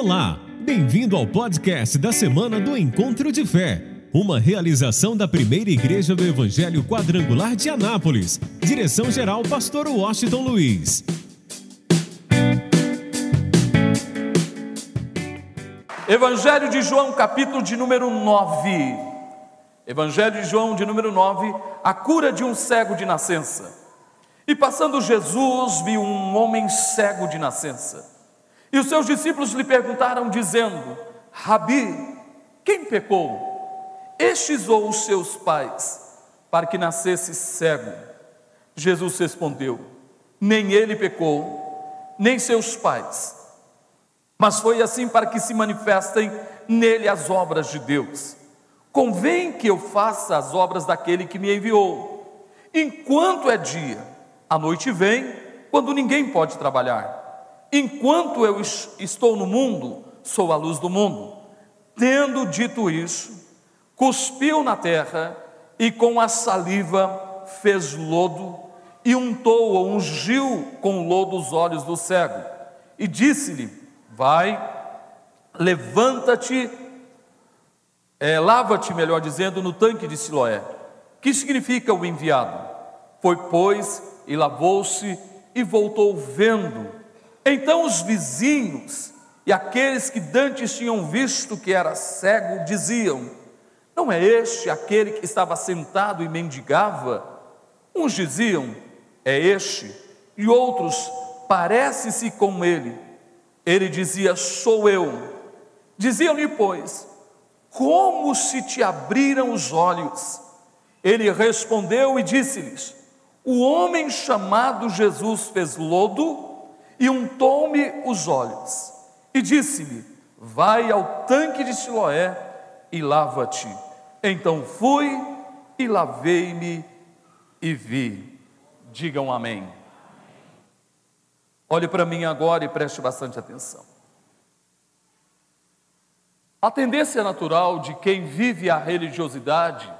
Olá, bem-vindo ao podcast da semana do Encontro de Fé, uma realização da primeira igreja do Evangelho Quadrangular de Anápolis. Direção-geral, Pastor Washington Luiz. Evangelho de João, capítulo de número 9. Evangelho de João, de número 9, a cura de um cego de nascença. E passando Jesus, viu um homem cego de nascença. E os seus discípulos lhe perguntaram, dizendo: Rabi, quem pecou? Estes ou os seus pais, para que nascesse cego? Jesus respondeu: Nem ele pecou, nem seus pais, mas foi assim para que se manifestem nele as obras de Deus. Convém que eu faça as obras daquele que me enviou. Enquanto é dia, a noite vem, quando ninguém pode trabalhar. Enquanto eu estou no mundo, sou a luz do mundo. Tendo dito isso, cuspiu na terra e com a saliva fez lodo e untou ou ungiu com lodo os olhos do cego. E disse-lhe: Vai, levanta-te, é, lava-te, melhor dizendo, no tanque de Siloé. Que significa o enviado? Foi, pois, e lavou-se e voltou vendo então os vizinhos e aqueles que dantes tinham visto que era cego diziam: Não é este aquele que estava sentado e mendigava? Uns diziam: É este, e outros: Parece-se com ele. Ele dizia: Sou eu. Diziam-lhe, pois: Como se te abriram os olhos? Ele respondeu e disse-lhes: O homem chamado Jesus fez lodo e untou-me os olhos, e disse-me: Vai ao tanque de Siloé e lava-te. Então fui e lavei-me e vi. Digam amém. Olhe para mim agora e preste bastante atenção. A tendência natural de quem vive a religiosidade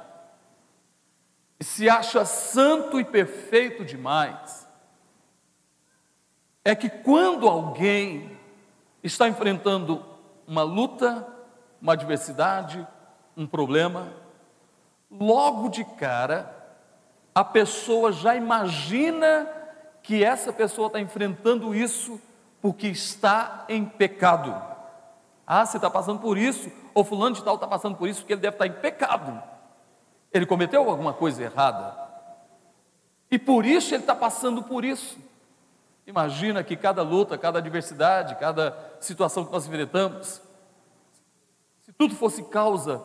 e se acha santo e perfeito demais é que quando alguém está enfrentando uma luta, uma adversidade, um problema, logo de cara, a pessoa já imagina que essa pessoa está enfrentando isso porque está em pecado. Ah, você está passando por isso, ou fulano de tal está passando por isso porque ele deve estar em pecado. Ele cometeu alguma coisa errada. E por isso ele está passando por isso. Imagina que cada luta, cada adversidade, cada situação que nós enfrentamos, se tudo fosse causa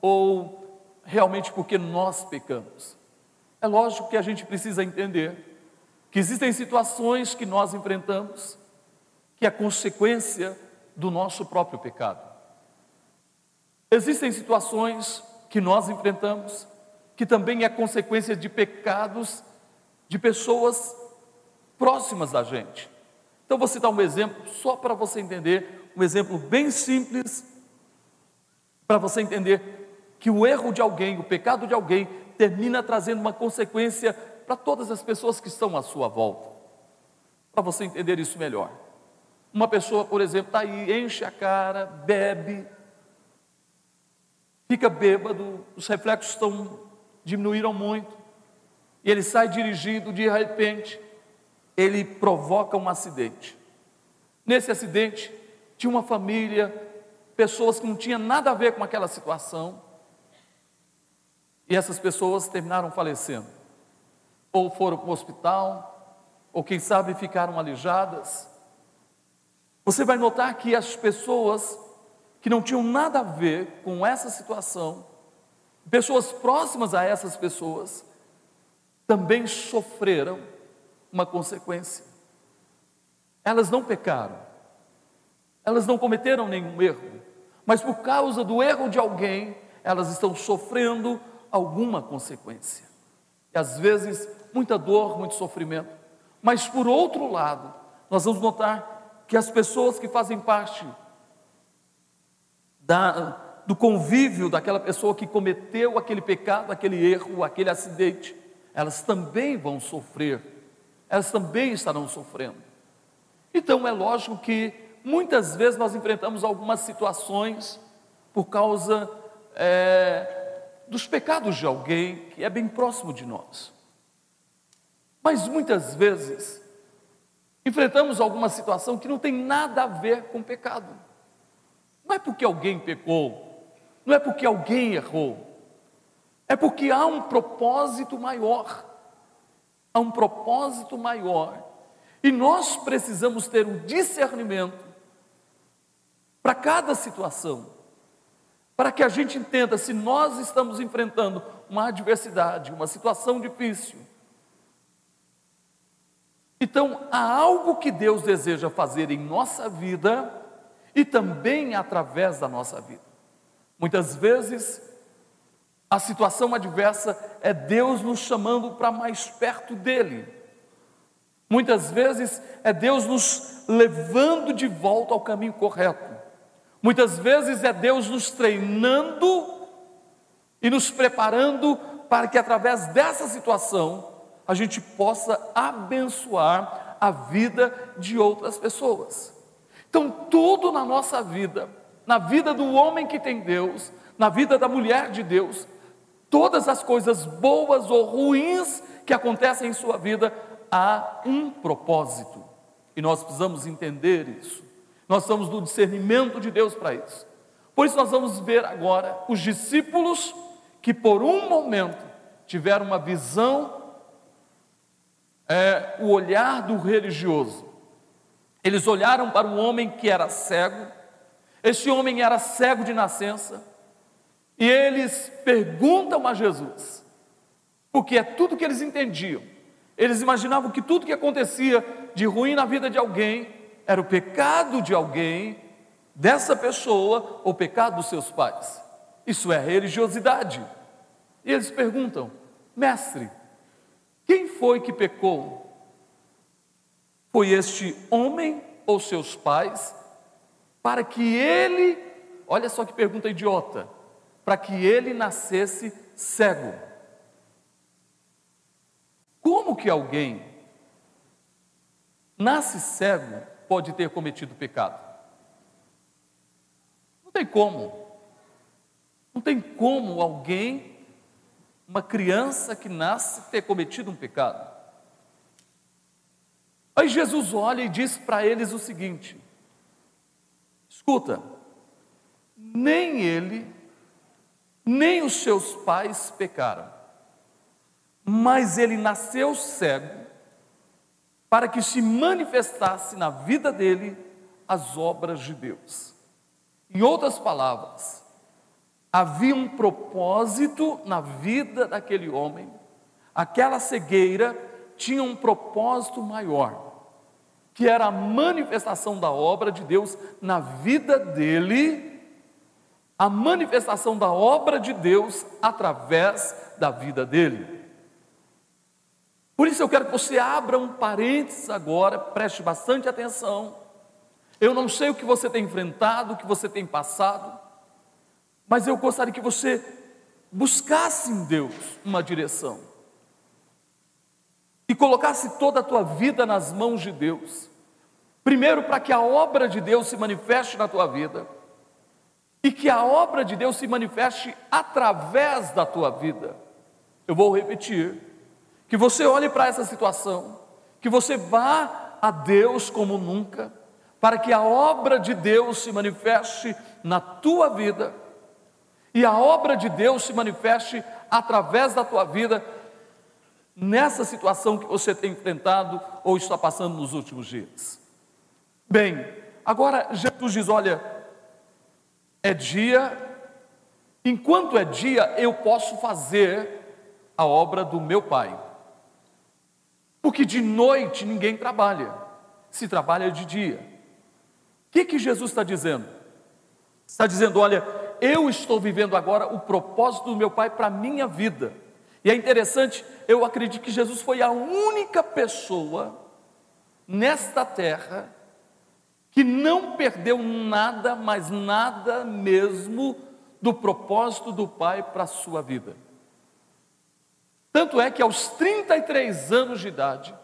ou realmente porque nós pecamos. É lógico que a gente precisa entender que existem situações que nós enfrentamos que é consequência do nosso próprio pecado. Existem situações que nós enfrentamos que também é consequência de pecados de pessoas próximas da gente. Então vou citar um exemplo só para você entender, um exemplo bem simples, para você entender que o erro de alguém, o pecado de alguém, termina trazendo uma consequência para todas as pessoas que estão à sua volta. Para você entender isso melhor. Uma pessoa, por exemplo, está aí, enche a cara, bebe, fica bêbado, os reflexos estão, diminuíram muito, e ele sai dirigindo de repente, ele provoca um acidente. Nesse acidente, tinha uma família, pessoas que não tinham nada a ver com aquela situação, e essas pessoas terminaram falecendo. Ou foram para o hospital, ou quem sabe ficaram alijadas. Você vai notar que as pessoas que não tinham nada a ver com essa situação, pessoas próximas a essas pessoas, também sofreram uma consequência. Elas não pecaram, elas não cometeram nenhum erro, mas por causa do erro de alguém, elas estão sofrendo alguma consequência. E às vezes, muita dor, muito sofrimento. Mas por outro lado, nós vamos notar que as pessoas que fazem parte da, do convívio daquela pessoa que cometeu aquele pecado, aquele erro, aquele acidente, elas também vão sofrer elas também estarão sofrendo. Então é lógico que muitas vezes nós enfrentamos algumas situações por causa é, dos pecados de alguém que é bem próximo de nós. Mas muitas vezes enfrentamos alguma situação que não tem nada a ver com pecado. Não é porque alguém pecou, não é porque alguém errou, é porque há um propósito maior. Há um propósito maior. E nós precisamos ter um discernimento para cada situação, para que a gente entenda se nós estamos enfrentando uma adversidade, uma situação difícil. Então, há algo que Deus deseja fazer em nossa vida e também através da nossa vida. Muitas vezes, a situação adversa é Deus nos chamando para mais perto dEle. Muitas vezes é Deus nos levando de volta ao caminho correto. Muitas vezes é Deus nos treinando e nos preparando para que através dessa situação a gente possa abençoar a vida de outras pessoas. Então, tudo na nossa vida, na vida do homem que tem Deus, na vida da mulher de Deus, todas as coisas boas ou ruins que acontecem em sua vida, há um propósito. E nós precisamos entender isso. Nós estamos no discernimento de Deus para isso. Por isso, nós vamos ver agora os discípulos que, por um momento, tiveram uma visão, é, o olhar do religioso. Eles olharam para um homem que era cego, esse homem era cego de nascença, e eles perguntam a Jesus, porque é tudo que eles entendiam. Eles imaginavam que tudo que acontecia de ruim na vida de alguém era o pecado de alguém, dessa pessoa, ou o pecado dos seus pais. Isso é religiosidade. E eles perguntam: Mestre, quem foi que pecou? Foi este homem ou seus pais, para que ele, olha só que pergunta idiota, para que ele nascesse cego. Como que alguém nasce cego pode ter cometido pecado? Não tem como. Não tem como alguém, uma criança que nasce, ter cometido um pecado. Aí Jesus olha e diz para eles o seguinte: escuta, nem ele, nem os seus pais pecaram, mas ele nasceu cego para que se manifestasse na vida dele as obras de Deus. Em outras palavras, havia um propósito na vida daquele homem, aquela cegueira tinha um propósito maior, que era a manifestação da obra de Deus na vida dele a manifestação da obra de Deus através da vida dele. Por isso eu quero que você abra um parênteses agora, preste bastante atenção. Eu não sei o que você tem enfrentado, o que você tem passado, mas eu gostaria que você buscasse em Deus uma direção e colocasse toda a tua vida nas mãos de Deus. Primeiro, para que a obra de Deus se manifeste na tua vida e que a obra de Deus se manifeste através da tua vida. Eu vou repetir: que você olhe para essa situação, que você vá a Deus como nunca, para que a obra de Deus se manifeste na tua vida e a obra de Deus se manifeste através da tua vida nessa situação que você tem enfrentado ou está passando nos últimos dias. Bem, agora Jesus diz: olha, é dia, enquanto é dia, eu posso fazer a obra do meu Pai. Porque de noite ninguém trabalha, se trabalha de dia. O que, que Jesus está dizendo? Está dizendo: olha, eu estou vivendo agora o propósito do meu Pai para a minha vida. E é interessante, eu acredito que Jesus foi a única pessoa nesta terra que não perdeu nada, mas nada mesmo do propósito do Pai para a sua vida. Tanto é que aos 33 anos de idade,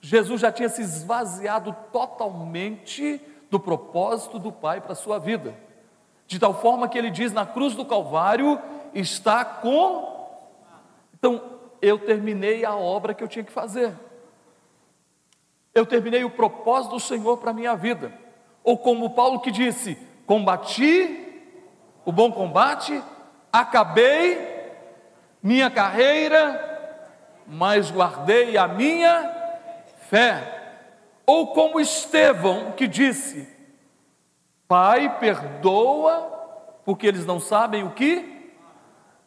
Jesus já tinha se esvaziado totalmente do propósito do Pai para a sua vida. De tal forma que ele diz na cruz do Calvário: está com. Então, eu terminei a obra que eu tinha que fazer. Eu terminei o propósito do Senhor para a minha vida. Ou como Paulo que disse: combati o bom combate, acabei minha carreira, mas guardei a minha fé. Ou como Estevão que disse: Pai, perdoa, porque eles não sabem o que,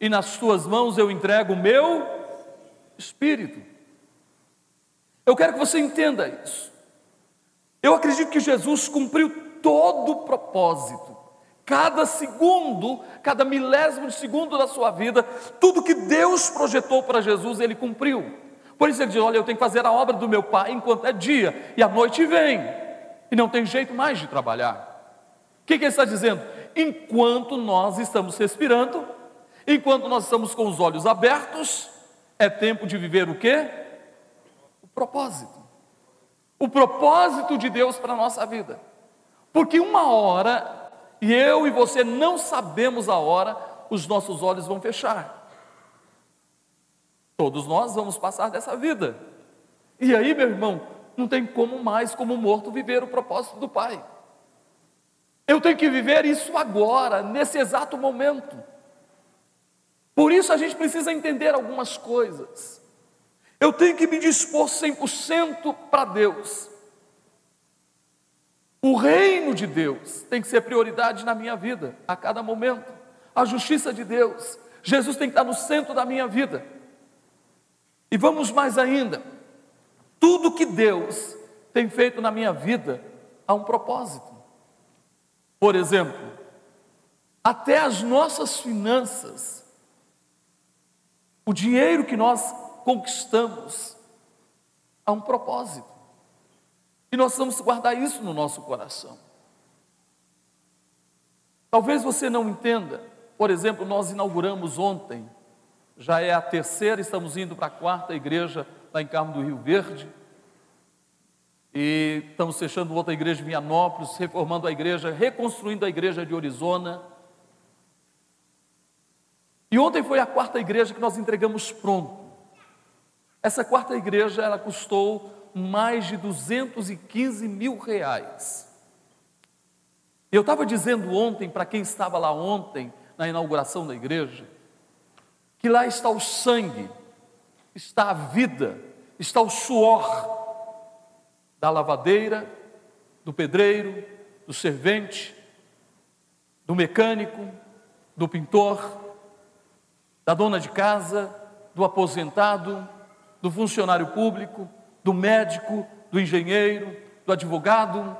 e nas tuas mãos eu entrego o meu espírito. Eu quero que você entenda isso. Eu acredito que Jesus cumpriu todo o propósito, cada segundo, cada milésimo de segundo da sua vida, tudo que Deus projetou para Jesus, ele cumpriu. Por isso ele diz: Olha, eu tenho que fazer a obra do meu pai enquanto é dia, e a noite vem, e não tem jeito mais de trabalhar. O que, que ele está dizendo? Enquanto nós estamos respirando, enquanto nós estamos com os olhos abertos, é tempo de viver o quê? Propósito. O propósito de Deus para a nossa vida. Porque uma hora, e eu e você não sabemos a hora, os nossos olhos vão fechar. Todos nós vamos passar dessa vida. E aí, meu irmão, não tem como mais, como morto, viver o propósito do Pai. Eu tenho que viver isso agora, nesse exato momento. Por isso a gente precisa entender algumas coisas. Eu tenho que me dispor 100% para Deus. O reino de Deus tem que ser prioridade na minha vida, a cada momento. A justiça de Deus. Jesus tem que estar no centro da minha vida. E vamos mais ainda, tudo que Deus tem feito na minha vida há um propósito. Por exemplo, até as nossas finanças, o dinheiro que nós conquistamos, há um propósito. E nós vamos guardar isso no nosso coração. Talvez você não entenda, por exemplo, nós inauguramos ontem já é a terceira, estamos indo para a quarta igreja lá em Carmo do Rio Verde. E estamos fechando outra igreja em Vianópolis, reformando a igreja, reconstruindo a igreja de Arizona. E ontem foi a quarta igreja que nós entregamos pronto. Essa quarta igreja, ela custou mais de 215 mil reais. Eu estava dizendo ontem, para quem estava lá ontem, na inauguração da igreja, que lá está o sangue, está a vida, está o suor da lavadeira, do pedreiro, do servente, do mecânico, do pintor, da dona de casa, do aposentado, do funcionário público, do médico, do engenheiro, do advogado.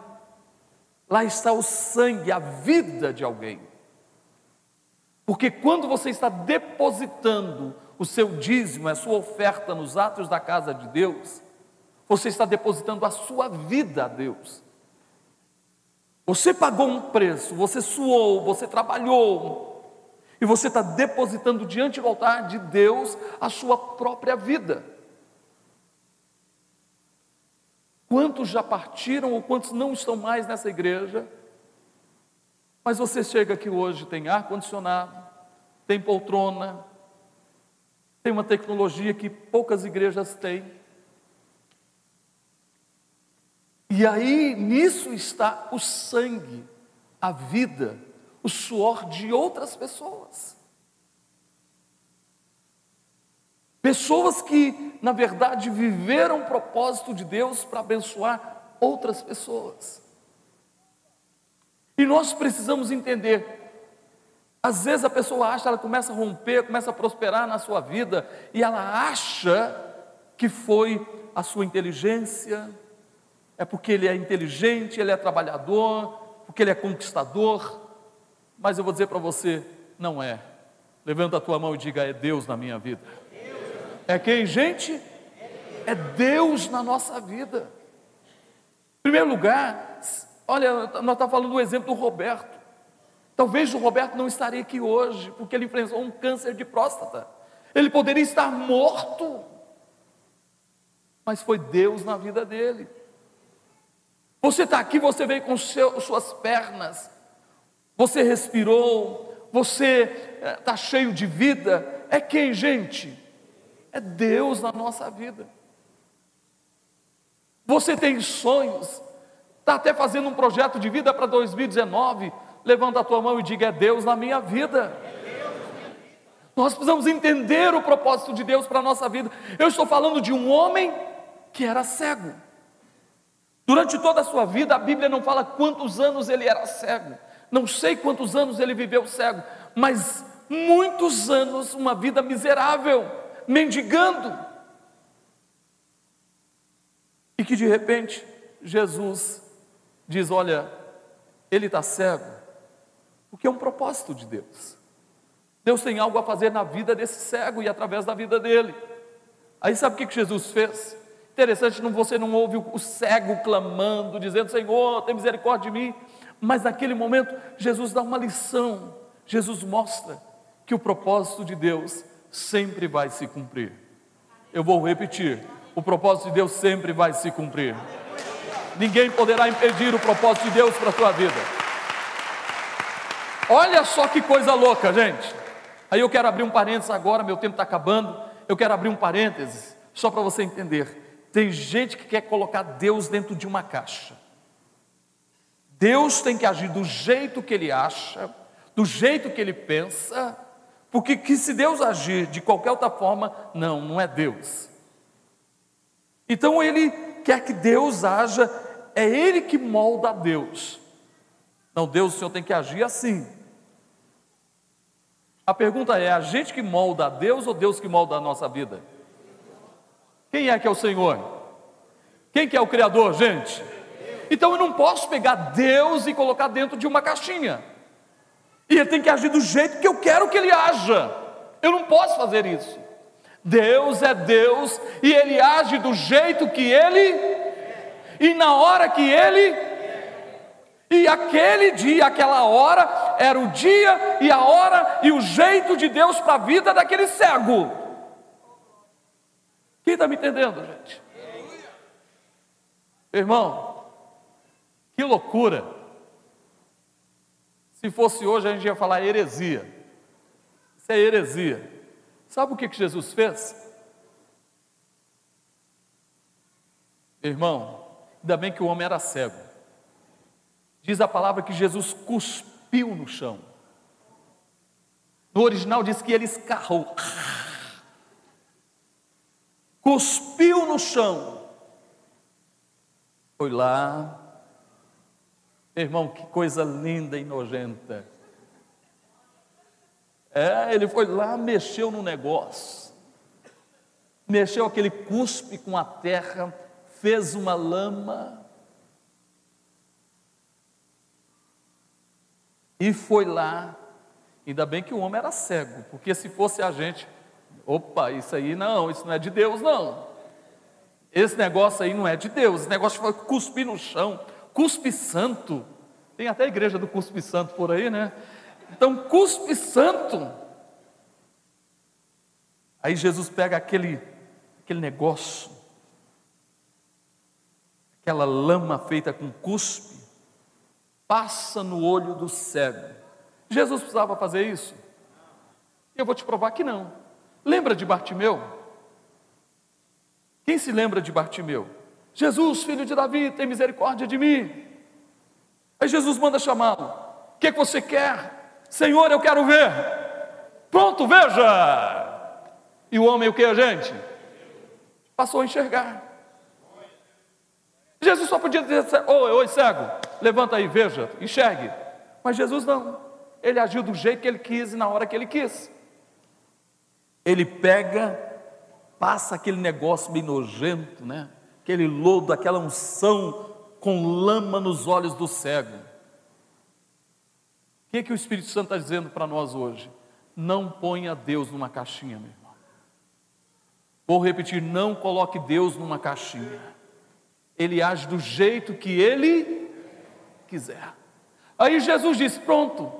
Lá está o sangue, a vida de alguém. Porque quando você está depositando o seu dízimo, a sua oferta nos atos da casa de Deus, você está depositando a sua vida a Deus. Você pagou um preço, você suou, você trabalhou, e você está depositando diante do altar de Deus a sua própria vida. Quantos já partiram ou quantos não estão mais nessa igreja mas você chega aqui hoje, tem ar-condicionado, tem poltrona, tem uma tecnologia que poucas igrejas têm. E aí, nisso está o sangue, a vida, o suor de outras pessoas. Pessoas que, na verdade, viveram o propósito de Deus para abençoar outras pessoas. E nós precisamos entender. Às vezes a pessoa acha, ela começa a romper, começa a prosperar na sua vida, e ela acha que foi a sua inteligência, é porque ele é inteligente, ele é trabalhador, porque ele é conquistador. Mas eu vou dizer para você, não é. Levanta a tua mão e diga: é Deus na minha vida. É quem, gente? É Deus na nossa vida. Em primeiro lugar, Olha, nós estamos falando do exemplo do Roberto. Talvez o Roberto não estaria aqui hoje, porque ele enfrentou um câncer de próstata. Ele poderia estar morto, mas foi Deus na vida dele. Você está aqui, você veio com seu, suas pernas, você respirou, você está eh, cheio de vida. É quem, gente? É Deus na nossa vida. Você tem sonhos, está até fazendo um projeto de vida para 2019. Levanta a tua mão e diga: É Deus na minha vida. Nós precisamos entender o propósito de Deus para a nossa vida. Eu estou falando de um homem que era cego. Durante toda a sua vida, a Bíblia não fala quantos anos ele era cego. Não sei quantos anos ele viveu cego, mas muitos anos, uma vida miserável, mendigando. E que de repente Jesus diz: Olha, ele está cego, porque é um propósito de Deus. Deus tem algo a fazer na vida desse cego e através da vida dele. Aí sabe o que Jesus fez? Interessante, não, você não ouve o cego clamando, dizendo: Senhor, tem misericórdia de mim. Mas naquele momento, Jesus dá uma lição. Jesus mostra que o propósito de Deus sempre vai se cumprir. Eu vou repetir: o propósito de Deus sempre vai se cumprir. Ninguém poderá impedir o propósito de Deus para a tua vida. Olha só que coisa louca, gente. Aí eu quero abrir um parênteses agora, meu tempo está acabando. Eu quero abrir um parênteses, só para você entender. Tem gente que quer colocar Deus dentro de uma caixa. Deus tem que agir do jeito que ele acha, do jeito que ele pensa, porque que se Deus agir de qualquer outra forma, não, não é Deus. Então ele quer que Deus haja, é ele que molda a Deus. Não, Deus, o Senhor tem que agir assim. A pergunta é: a gente que molda a Deus ou Deus que molda a nossa vida? Quem é que é o Senhor? Quem que é o Criador, gente? Então eu não posso pegar Deus e colocar dentro de uma caixinha. E ele tem que agir do jeito que eu quero que ele haja. Eu não posso fazer isso. Deus é Deus e ele age do jeito que ele e na hora que ele e aquele dia, aquela hora era o dia e a hora e o jeito de Deus para a vida daquele cego. Quem está me entendendo, gente? Irmão, que loucura. Se fosse hoje, a gente ia falar heresia. Isso é heresia. Sabe o que, que Jesus fez? Irmão, ainda bem que o homem era cego. Diz a palavra que Jesus cuspiu no chão. No original diz que ele escarrou. Cuspiu no chão. Foi lá, Irmão, que coisa linda e nojenta. É, ele foi lá, mexeu no negócio, mexeu aquele cuspe com a terra, fez uma lama e foi lá. Ainda bem que o homem era cego, porque se fosse a gente, opa, isso aí não, isso não é de Deus, não. Esse negócio aí não é de Deus, esse negócio foi cuspir no chão, cuspe santo. Tem até a igreja do cuspe santo por aí, né? Então, cuspe santo. Aí Jesus pega aquele, aquele negócio, aquela lama feita com cuspe, passa no olho do cego. Jesus precisava fazer isso? Eu vou te provar que não. Lembra de Bartimeu? Quem se lembra de Bartimeu? Jesus, filho de Davi, tem misericórdia de mim. Aí Jesus manda chamá-lo. O que, é que você quer? Senhor, eu quero ver. Pronto, veja. E o homem, o que, gente? Passou a enxergar. Jesus só podia dizer: Oi, oi, cego, levanta aí, veja, enxergue. Mas Jesus não. Ele agiu do jeito que ele quis e na hora que ele quis. Ele pega, passa aquele negócio bem nojento, né? Aquele lodo, aquela unção com lama nos olhos do cego. O que, é que o Espírito Santo está dizendo para nós hoje? Não ponha Deus numa caixinha, meu irmão. Vou repetir: não coloque Deus numa caixinha. Ele age do jeito que ele quiser. Aí Jesus disse: pronto.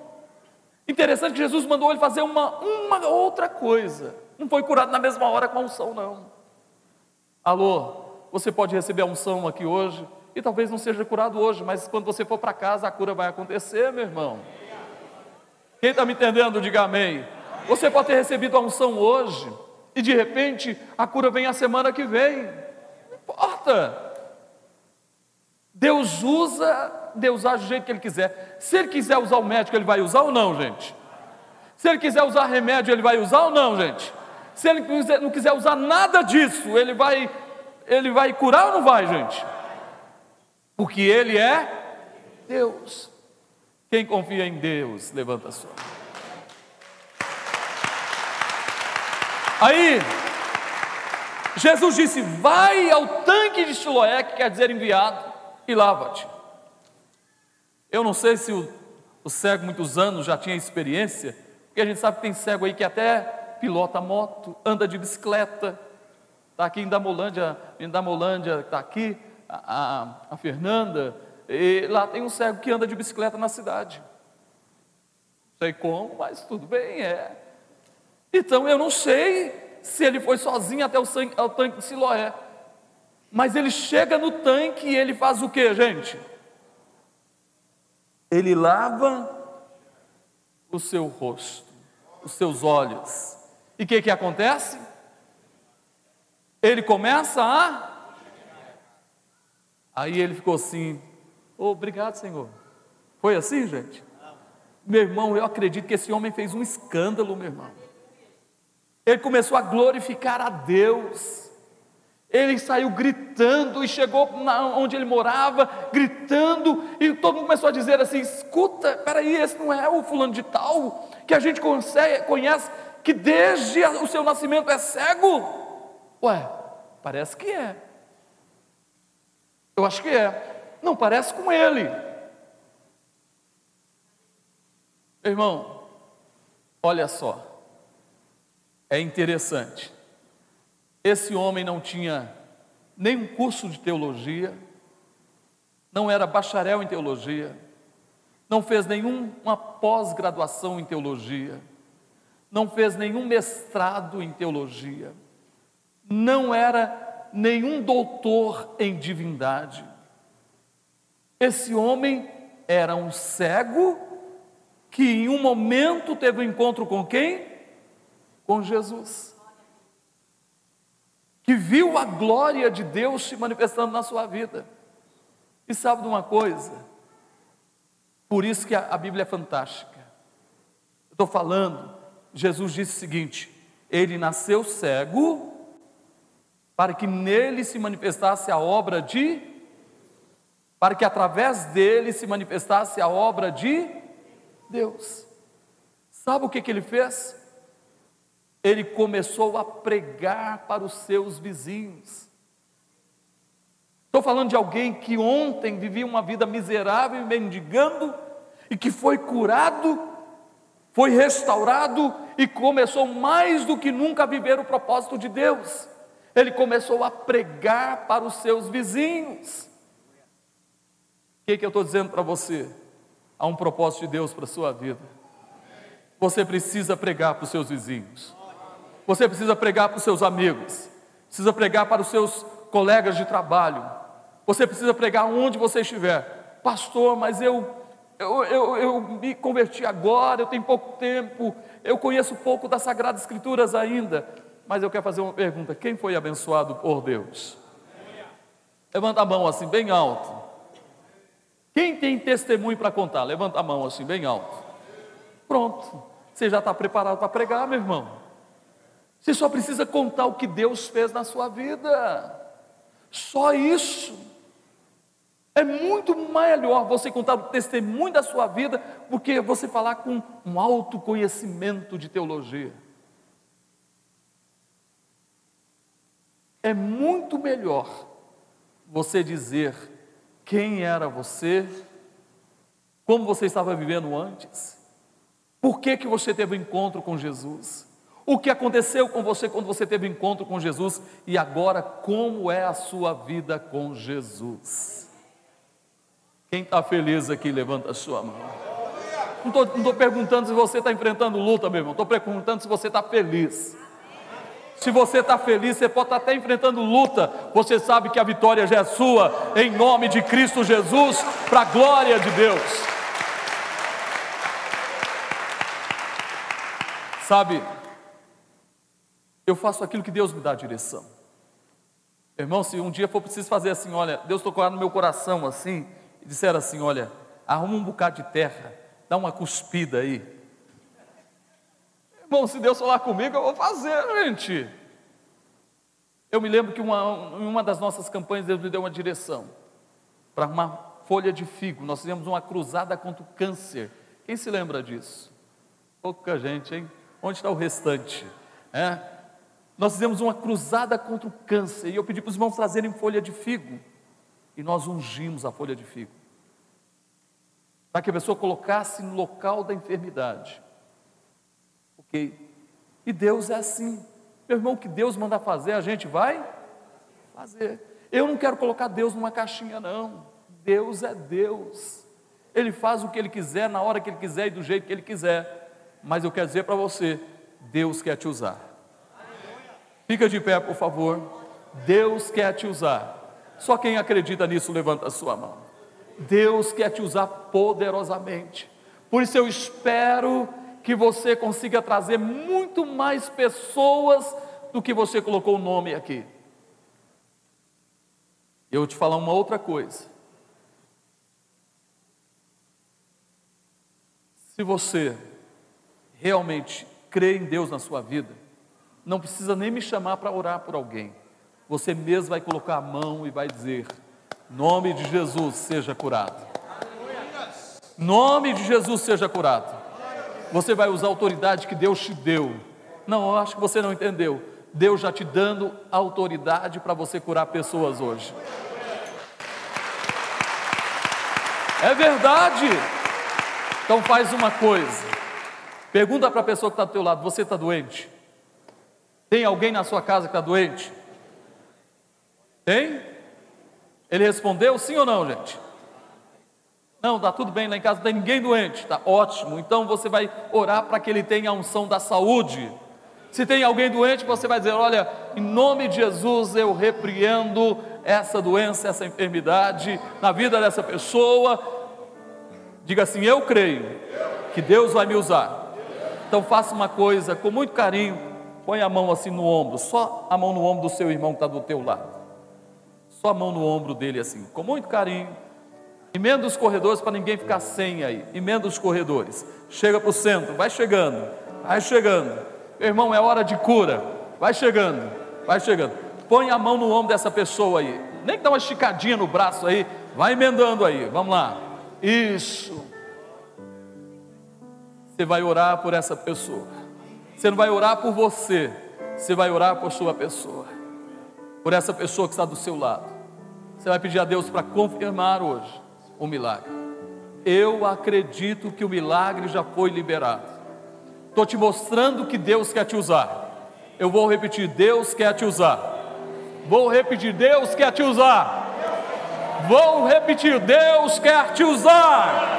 Interessante que Jesus mandou ele fazer uma, uma outra coisa. Não foi curado na mesma hora com a unção, não. Alô, você pode receber a unção aqui hoje e talvez não seja curado hoje, mas quando você for para casa a cura vai acontecer, meu irmão. Quem está me entendendo, diga amém. Você pode ter recebido a unção hoje e de repente a cura vem a semana que vem. Não importa. Deus usa, Deus age do jeito que Ele quiser. Se Ele quiser usar o médico, Ele vai usar ou não, gente? Se Ele quiser usar remédio, Ele vai usar ou não, gente? Se Ele não quiser usar nada disso, Ele vai, ele vai curar ou não vai, gente? Porque Ele é Deus. Quem confia em Deus, levanta a sua. Aí, Jesus disse: Vai ao tanque de Siloé, que quer dizer enviado, e lava-te. Eu não sei se o, o cego, muitos anos, já tinha experiência, porque a gente sabe que tem cego aí que até pilota moto, anda de bicicleta. Está aqui em Damolândia, em Damolândia está aqui a, a, a Fernanda, e lá tem um cego que anda de bicicleta na cidade. Não sei como, mas tudo bem, é. Então eu não sei se ele foi sozinho até o, ao tanque de Siloé. Mas ele chega no tanque e ele faz o que, gente? Ele lava o seu rosto, os seus olhos. E o que, que acontece? Ele começa a. Aí ele ficou assim: oh, Obrigado, Senhor. Foi assim, gente? Meu irmão, eu acredito que esse homem fez um escândalo, meu irmão. Ele começou a glorificar a Deus. Ele saiu gritando e chegou onde ele morava, gritando, e todo mundo começou a dizer assim: escuta, peraí, esse não é o fulano de tal, que a gente conhece, que desde o seu nascimento é cego? Ué, parece que é. Eu acho que é. Não parece com ele. Irmão, olha só, é interessante. Esse homem não tinha nenhum curso de teologia, não era bacharel em teologia, não fez nenhuma pós-graduação em teologia, não fez nenhum mestrado em teologia, não era nenhum doutor em divindade. Esse homem era um cego que em um momento teve um encontro com quem? Com Jesus que viu a glória de Deus se manifestando na sua vida. E sabe de uma coisa? Por isso que a, Bíblia é fantástica. Estou falando, Jesus disse o seguinte: Ele nasceu cego, para que nele se manifestasse a obra de, para que através dele se manifestasse a obra de Deus. Sabe o que, que ele fez? ele começou a pregar para os seus vizinhos. Estou falando de alguém que ontem vivia uma vida miserável e mendigando, e que foi curado, foi restaurado e começou mais do que nunca a viver o propósito de Deus. Ele começou a pregar para os seus vizinhos. O que, que eu estou dizendo para você? Há um propósito de Deus para a sua vida. Você precisa pregar para os seus vizinhos. Você precisa pregar para os seus amigos, precisa pregar para os seus colegas de trabalho, você precisa pregar onde você estiver. Pastor, mas eu, eu, eu, eu me converti agora, eu tenho pouco tempo, eu conheço pouco das Sagradas Escrituras ainda. Mas eu quero fazer uma pergunta: quem foi abençoado por Deus? Levanta a mão assim, bem alto. Quem tem testemunho para contar? Levanta a mão assim, bem alto. Pronto. Você já está preparado para pregar, meu irmão? Você só precisa contar o que Deus fez na sua vida. Só isso. É muito melhor você contar o testemunho da sua vida do que você falar com um alto conhecimento de teologia. É muito melhor você dizer quem era você, como você estava vivendo antes, por que, que você teve um encontro com Jesus o que aconteceu com você quando você teve encontro com Jesus e agora como é a sua vida com Jesus. Quem está feliz aqui, levanta a sua mão. Não estou perguntando se você está enfrentando luta, meu irmão, estou perguntando se você está feliz. Se você está feliz, você pode estar tá até enfrentando luta, você sabe que a vitória já é sua, em nome de Cristo Jesus, para a glória de Deus. Sabe, eu faço aquilo que Deus me dá a direção. Irmão, se um dia for preciso fazer assim, olha, Deus tocou no meu coração assim, e disser assim: olha, arruma um bocado de terra, dá uma cuspida aí. Irmão, se Deus falar comigo, eu vou fazer, gente. Eu me lembro que uma, em uma das nossas campanhas Deus me deu uma direção para uma folha de figo. Nós fizemos uma cruzada contra o câncer. Quem se lembra disso? Pouca gente, hein? Onde está o restante? É? Nós fizemos uma cruzada contra o câncer e eu pedi para os irmãos trazerem folha de figo. E nós ungimos a folha de figo. Para que a pessoa colocasse no local da enfermidade. Ok? E Deus é assim. Meu irmão, o que Deus manda fazer, a gente vai fazer. Eu não quero colocar Deus numa caixinha, não. Deus é Deus. Ele faz o que Ele quiser, na hora que Ele quiser e do jeito que Ele quiser. Mas eu quero dizer para você: Deus quer te usar. Fica de pé, por favor. Deus quer te usar. Só quem acredita nisso, levanta a sua mão. Deus quer te usar poderosamente. Por isso eu espero que você consiga trazer muito mais pessoas do que você colocou o nome aqui. Eu vou te falar uma outra coisa. Se você realmente crê em Deus na sua vida, não precisa nem me chamar para orar por alguém. Você mesmo vai colocar a mão e vai dizer: Nome de Jesus seja curado. Nome de Jesus seja curado você vai usar a autoridade que Deus te deu. Não, eu acho que você não entendeu. Deus já te dando autoridade para você curar pessoas hoje. É verdade. Então faz uma coisa. Pergunta para a pessoa que está do teu lado: você está doente? Tem alguém na sua casa que está doente? Tem? Ele respondeu sim ou não, gente? Não, está tudo bem, lá em casa não tem ninguém doente, está ótimo. Então você vai orar para que ele tenha a unção da saúde. Se tem alguém doente, você vai dizer: Olha, em nome de Jesus eu repreendo essa doença, essa enfermidade na vida dessa pessoa. Diga assim: Eu creio que Deus vai me usar. Então faça uma coisa com muito carinho, põe a mão assim no ombro, só a mão no ombro do seu irmão que está do teu lado. Só a mão no ombro dele assim, com muito carinho Emenda os corredores para ninguém ficar sem aí. Emenda os corredores. Chega para o centro, vai chegando, vai chegando. Meu irmão, é hora de cura. Vai chegando, vai chegando. Põe a mão no ombro dessa pessoa aí. Nem que dá uma esticadinha no braço aí. Vai emendando aí. Vamos lá. Isso. Você vai orar por essa pessoa. Você não vai orar por você. Você vai orar por sua pessoa. Por essa pessoa que está do seu lado. Você vai pedir a Deus para confirmar hoje o milagre. Eu acredito que o milagre já foi liberado. Estou te mostrando que Deus quer te usar. Eu vou repetir: Deus quer te usar. Vou repetir: Deus quer te usar. Vou repetir: Deus quer te usar.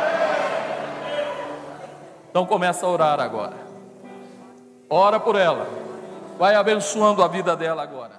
Então começa a orar agora. Ora por ela. Vai abençoando a vida dela agora.